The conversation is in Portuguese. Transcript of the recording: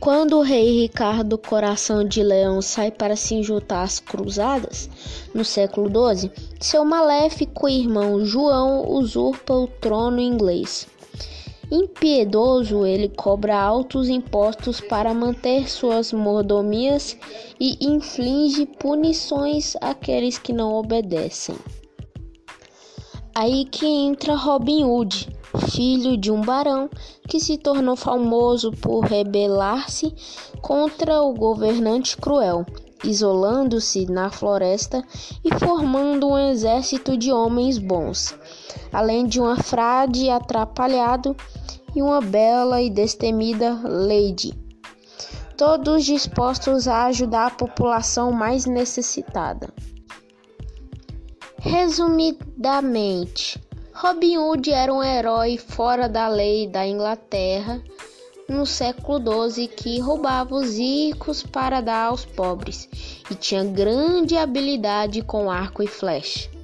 Quando o rei Ricardo Coração de Leão sai para se juntar às cruzadas, no século XII, seu maléfico irmão João usurpa o trono inglês. Impiedoso, ele cobra altos impostos para manter suas mordomias e inflige punições àqueles que não obedecem. Aí que entra Robin Hood, filho de um barão que se tornou famoso por rebelar-se contra o governante cruel, isolando-se na floresta e formando um exército de homens bons, além de um frade atrapalhado e uma bela e destemida lady, todos dispostos a ajudar a população mais necessitada. Resumidamente, Robin Hood era um herói fora da lei da Inglaterra no século XII que roubava os ricos para dar aos pobres e tinha grande habilidade com arco e flecha.